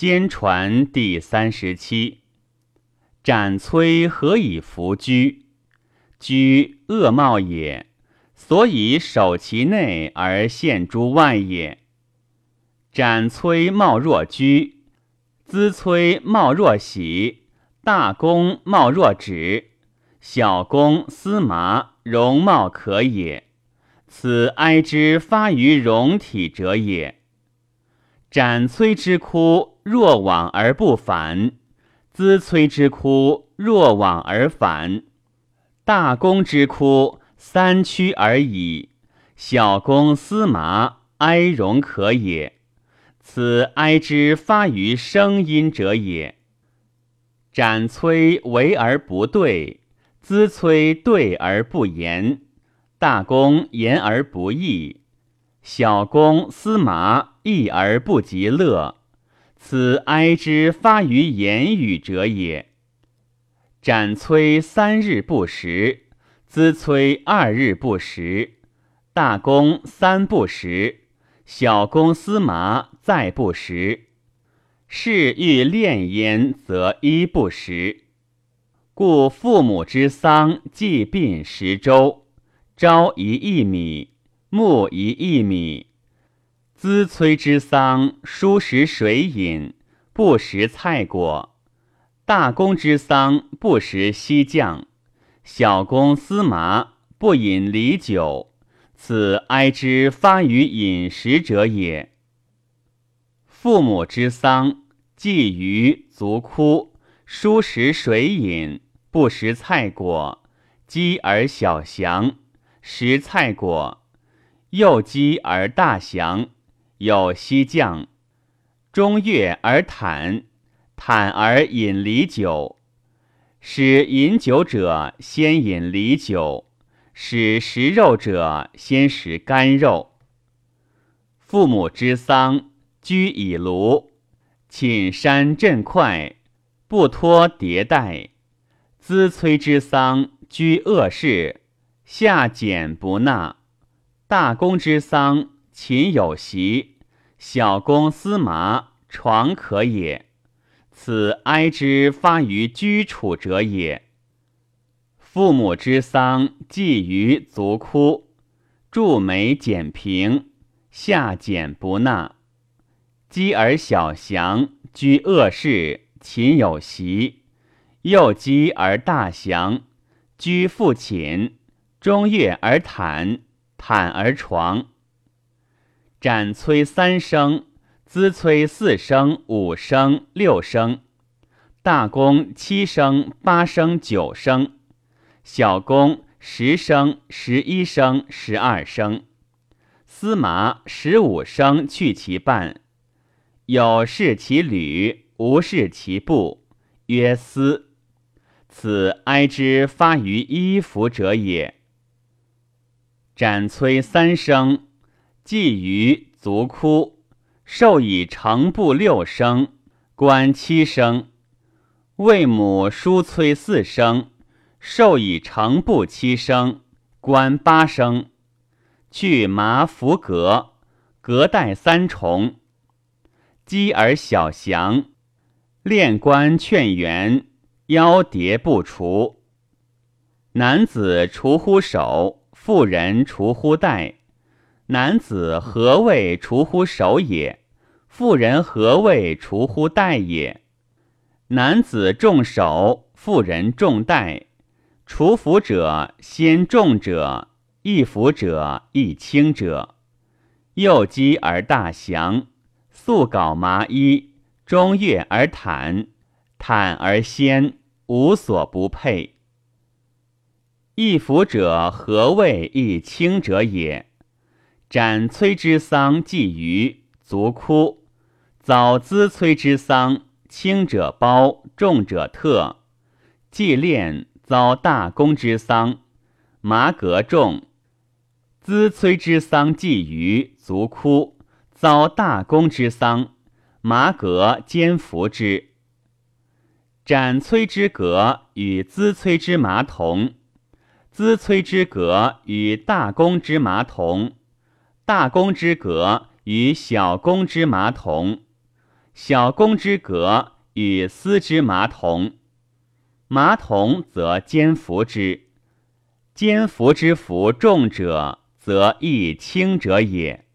兼传第三十七。斩崔何以弗居？居恶貌也，所以守其内而献诸外也。斩崔貌若居，资崔貌若喜，大公貌若止，小公司麻容貌可也。此哀之发于容体者也。斩崔之哭，若往而不返；资崔之哭，若往而返；大公之哭，三屈而已；小公司麻，哀容可也。此哀之发于声音者也。斩崔为而不对，资崔对而不言，大公言而不义，小公司麻。义而不及乐，此哀之发于言语者也。斩崔三日不食，资崔二日不食，大公三不食，小公司麻再不食。是欲恋焉，则一不食。故父母之丧，祭殡十周，朝一亿米，暮一亿米。资崔之丧，疏食水饮，不食菜果；大公之丧，不食西酱；小公司麻，不饮礼酒。此哀之发于饮食者也。父母之丧，祭于足哭，疏食水饮，不食菜果；饥而小祥，食菜果；幼饥而大降。有西将，中悦而坦，坦而饮离酒。使饮酒者先饮离酒，使食肉者先食干肉。父母之丧，居以庐，寝山振快，不脱迭代。资崔之丧，居恶室，下简不纳。大公之丧。秦有席，小公司麻，床可也。此哀之发于居处者也。父母之丧，祭于足哭，柱眉简平，下简不纳。积而小祥，居恶室，秦有席。又积而大祥，居父寝，中月而坦，坦而床。斩崔三声，资崔四声、五声、六声，大公七声、八声、九声，小公十声、十一声、十二声，司麻十五声去其半，有事其履，无事其步，曰司。此哀之发于衣服者也。斩崔三声。祭于足哭，授以成部六声，官七声；为母叔崔四声，授以成部七声，官八声。去麻服革，革带三重。积而小祥，练官劝元，腰叠不除。男子除乎手，妇人除乎带。男子何谓除乎手也？妇人何谓除乎带也？男子重手，妇人重带。除服者先重者，易服者易轻者。幼肌而大祥，素缟麻衣，中悦而坦，坦而先，无所不配。易服者何谓易轻者也？斩崔之丧，祭于足哭；早资崔之丧，轻者包，重者特。祭练遭大公之丧，麻革重；资崔之丧，祭于足哭；遭大公之丧，麻革兼服之。斩崔之革与资崔之麻同，丝崔之革与大公之麻同。大公之革与小公之麻同，小宫之革与丝之麻同，麻同则兼服之，兼服之服重者，则亦轻者也。